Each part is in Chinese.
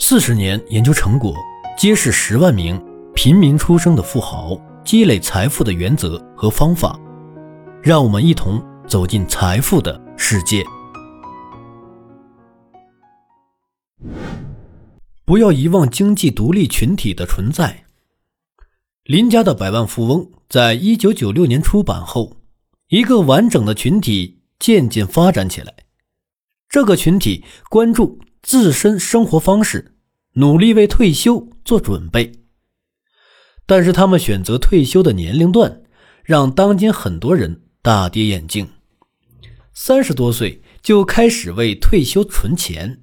四十年研究成果揭示十万名平民出生的富豪积累财富的原则和方法，让我们一同走进财富的世界。不要遗忘经济独立群体的存在。林家的百万富翁在一九九六年出版后，一个完整的群体渐渐发展起来。这个群体关注。自身生活方式，努力为退休做准备。但是他们选择退休的年龄段，让当今很多人大跌眼镜。三十多岁就开始为退休存钱，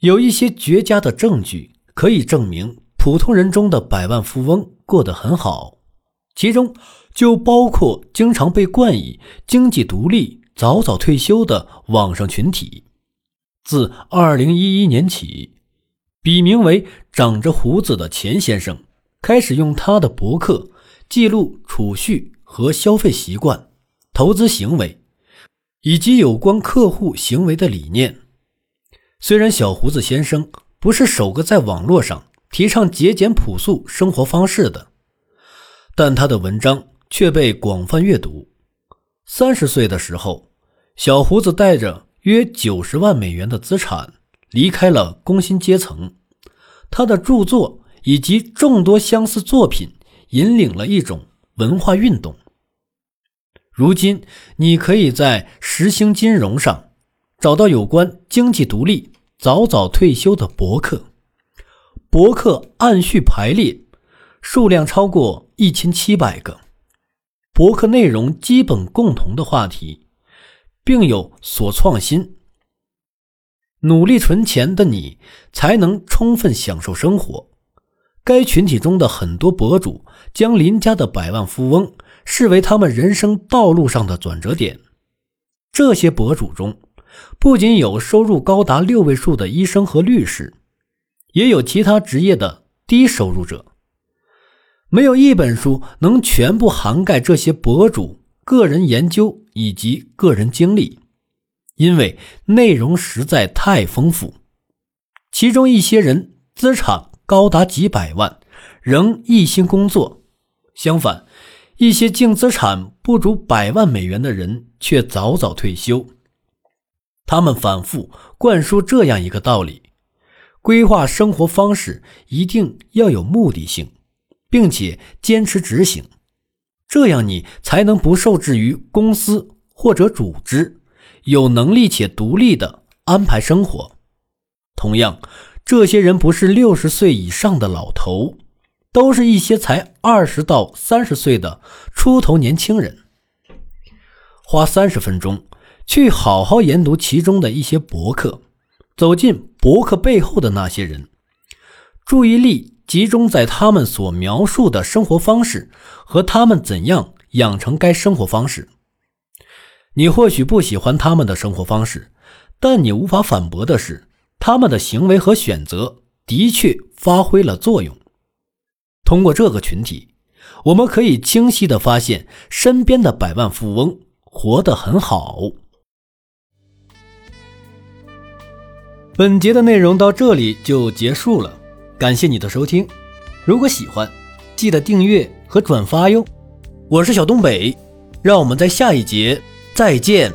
有一些绝佳的证据可以证明普通人中的百万富翁过得很好，其中就包括经常被冠以“经济独立、早早退休”的网上群体。自二零一一年起，笔名为“长着胡子的钱先生”开始用他的博客记录储蓄和消费习惯、投资行为以及有关客户行为的理念。虽然小胡子先生不是首个在网络上提倡节俭朴素生活方式的，但他的文章却被广泛阅读。三十岁的时候，小胡子带着。约九十万美元的资产，离开了工薪阶层。他的著作以及众多相似作品，引领了一种文化运动。如今，你可以在时兴金融上找到有关经济独立、早早退休的博客，博客按序排列，数量超过一千七百个。博客内容基本共同的话题。并有所创新，努力存钱的你才能充分享受生活。该群体中的很多博主将林家的百万富翁视为他们人生道路上的转折点。这些博主中，不仅有收入高达六位数的医生和律师，也有其他职业的低收入者。没有一本书能全部涵盖这些博主。个人研究以及个人经历，因为内容实在太丰富。其中一些人资产高达几百万，仍一心工作；相反，一些净资产不足百万美元的人却早早退休。他们反复灌输这样一个道理：规划生活方式一定要有目的性，并且坚持执行。这样你才能不受制于公司或者组织，有能力且独立的安排生活。同样，这些人不是六十岁以上的老头，都是一些才二十到三十岁的出头年轻人。花三十分钟去好好研读其中的一些博客，走进博客背后的那些人，注意力。集中在他们所描述的生活方式和他们怎样养成该生活方式。你或许不喜欢他们的生活方式，但你无法反驳的是，他们的行为和选择的确发挥了作用。通过这个群体，我们可以清晰地发现，身边的百万富翁活得很好。本节的内容到这里就结束了。感谢你的收听，如果喜欢，记得订阅和转发哟。我是小东北，让我们在下一节再见。